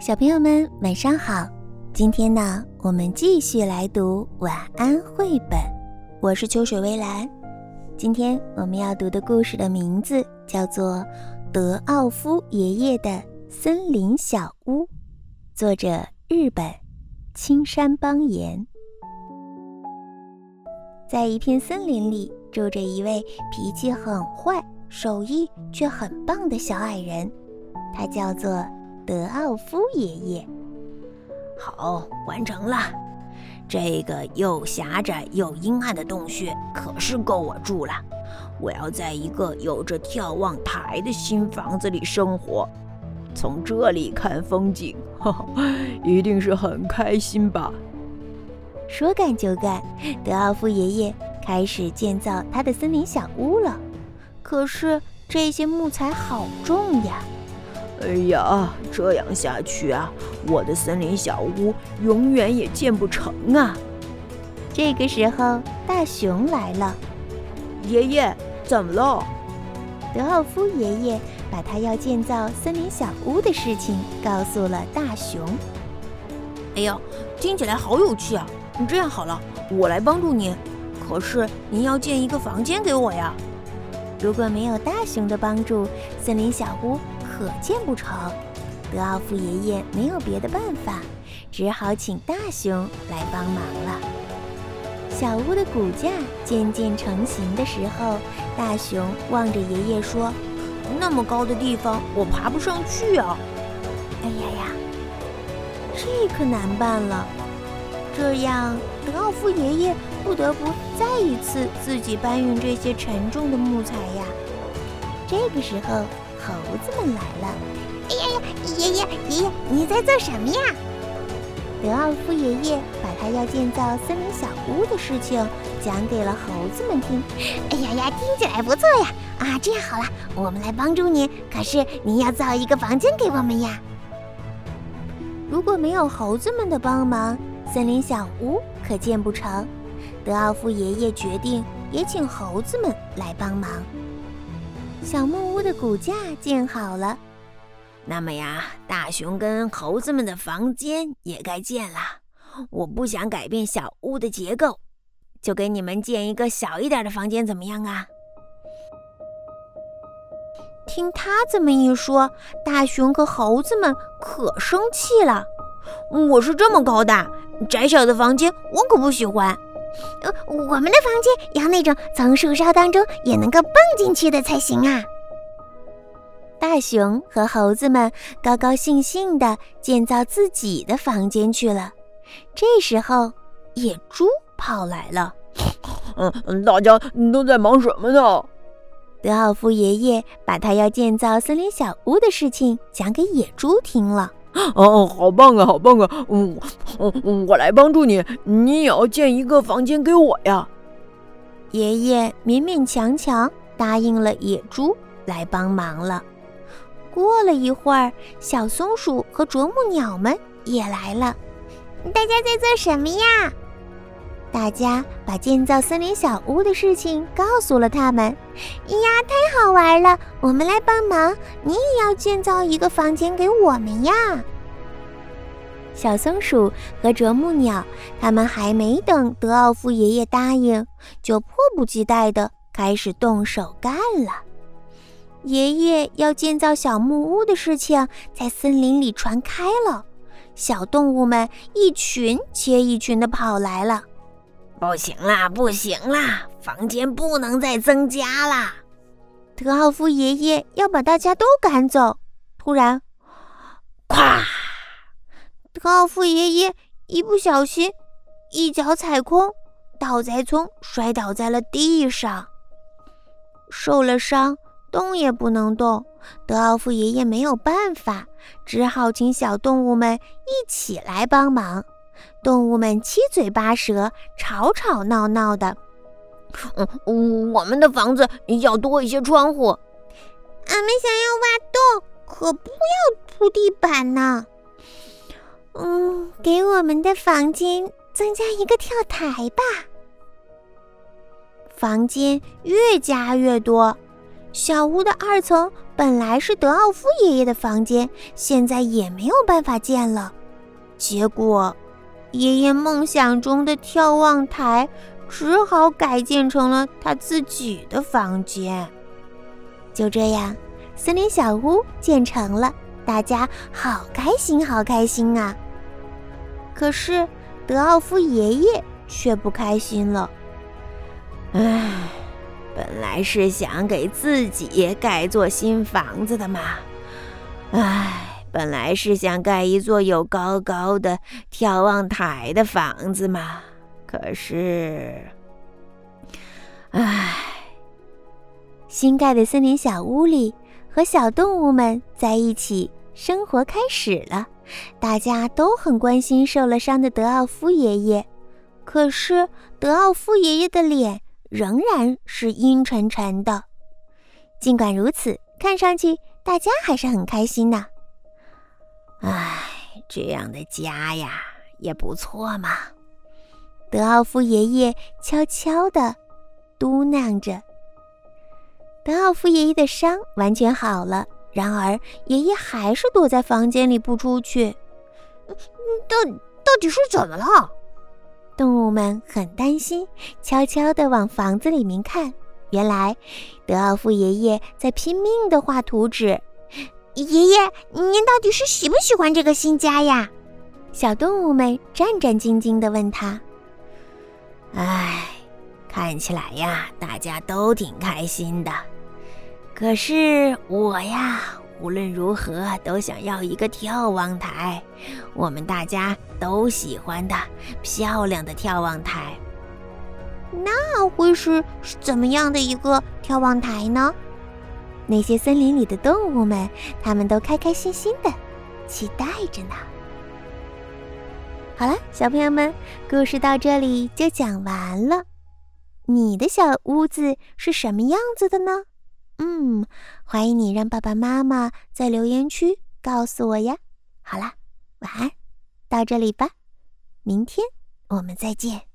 小朋友们，晚上好！今天呢，我们继续来读晚安绘本。我是秋水微澜。今天我们要读的故事的名字叫做《德奥夫爷爷的森林小屋》，作者日本青山邦彦。在一片森林里，住着一位脾气很坏、手艺却很棒的小矮人，他叫做。德奥夫爷爷，好，完成了。这个又狭窄又阴暗的洞穴可是够我住了。我要在一个有着眺望台的新房子里生活，从这里看风景，哈哈，一定是很开心吧。说干就干，德奥夫爷爷开始建造他的森林小屋了。可是这些木材好重呀！哎呀，这样下去啊，我的森林小屋永远也建不成啊！这个时候，大熊来了。爷爷，怎么了？德奥夫爷爷把他要建造森林小屋的事情告诉了大熊。哎呦，听起来好有趣啊！这样好了，我来帮助你。可是您要建一个房间给我呀。如果没有大熊的帮助，森林小屋。可见不成，德奥夫爷爷没有别的办法，只好请大熊来帮忙了。小屋的骨架渐渐成型的时候，大熊望着爷爷说：“那么高的地方，我爬不上去啊！”哎呀呀，这可难办了。这样，德奥夫爷爷不得不再一次自己搬运这些沉重的木材呀。这个时候。猴子们来了！哎呀呀，爷爷爷爷，你在做什么呀？德奥夫爷爷把他要建造森林小屋的事情讲给了猴子们听。哎呀呀，听起来不错呀！啊，这样好了，我们来帮助您。可是您要造一个房间给我们呀。如果没有猴子们的帮忙，森林小屋可建不成。德奥夫爷爷决定也请猴子们来帮忙。小木屋的骨架建好了，那么呀，大熊跟猴子们的房间也该建了。我不想改变小屋的结构，就给你们建一个小一点的房间，怎么样啊？听他这么一说，大熊和猴子们可生气了。我是这么高的，窄小的房间我可不喜欢。呃，我们的房间要那种从树梢当中也能够蹦进去的才行啊！大熊和猴子们高高兴兴地建造自己的房间去了。这时候，野猪跑来了。嗯，大家都在忙什么呢？德奥夫爷爷把他要建造森林小屋的事情讲给野猪听了。哦，好棒啊，好棒啊！我，我来帮助你，你也要建一个房间给我呀。爷爷勉勉强强答应了野猪来帮忙了。过了一会儿，小松鼠和啄木鸟们也来了。大家在做什么呀？大家把建造森林小屋的事情告诉了他们。呀，太好玩了！我们来帮忙，你也要建造一个房间给我们呀。小松鼠和啄木鸟，他们还没等德奥夫爷爷答应，就迫不及待地开始动手干了。爷爷要建造小木屋的事情在森林里传开了，小动物们一群接一群地跑来了。不行啦，不行啦！房间不能再增加啦！德奥夫爷爷要把大家都赶走。突然，咵！德奥夫爷爷一不小心，一脚踩空，倒栽葱，摔倒在了地上，受了伤，动也不能动。德奥夫爷爷没有办法，只好请小动物们一起来帮忙。动物们七嘴八舌，吵吵闹闹的。嗯，我们的房子要多一些窗户。俺们想要挖洞，可不要铺地板呢。嗯，给我们的房间增加一个跳台吧。房间越加越多，小屋的二层本来是德奥夫爷爷的房间，现在也没有办法建了。结果，爷爷梦想中的眺望台只好改建成了他自己的房间。就这样，森林小屋建成了，大家好开心，好开心啊！可是，德奥夫爷爷却不开心了。唉。本来是想给自己盖座新房子的嘛，唉，本来是想盖一座有高高的眺望台的房子嘛，可是，唉，新盖的森林小屋里，和小动物们在一起生活开始了。大家都很关心受了伤的德奥夫爷爷，可是德奥夫爷爷的脸。仍然是阴沉沉的。尽管如此，看上去大家还是很开心的。唉，这样的家呀，也不错嘛。德奥夫爷爷悄悄地嘟囔着。德奥夫爷爷的伤完全好了，然而爷爷还是躲在房间里不出去。到到底是怎么了？动物们很担心，悄悄地往房子里面看。原来，德奥夫爷爷在拼命地画图纸。爷爷，您到底是喜不喜欢这个新家呀？小动物们战战兢兢地问他。唉，看起来呀，大家都挺开心的。可是我呀。无论如何都想要一个眺望台，我们大家都喜欢的漂亮的眺望台。那会是怎么样的一个眺望台呢？那些森林里的动物们，他们都开开心心的期待着呢。好了，小朋友们，故事到这里就讲完了。你的小屋子是什么样子的呢？嗯，欢迎你让爸爸妈妈在留言区告诉我呀。好啦，晚安，到这里吧，明天我们再见。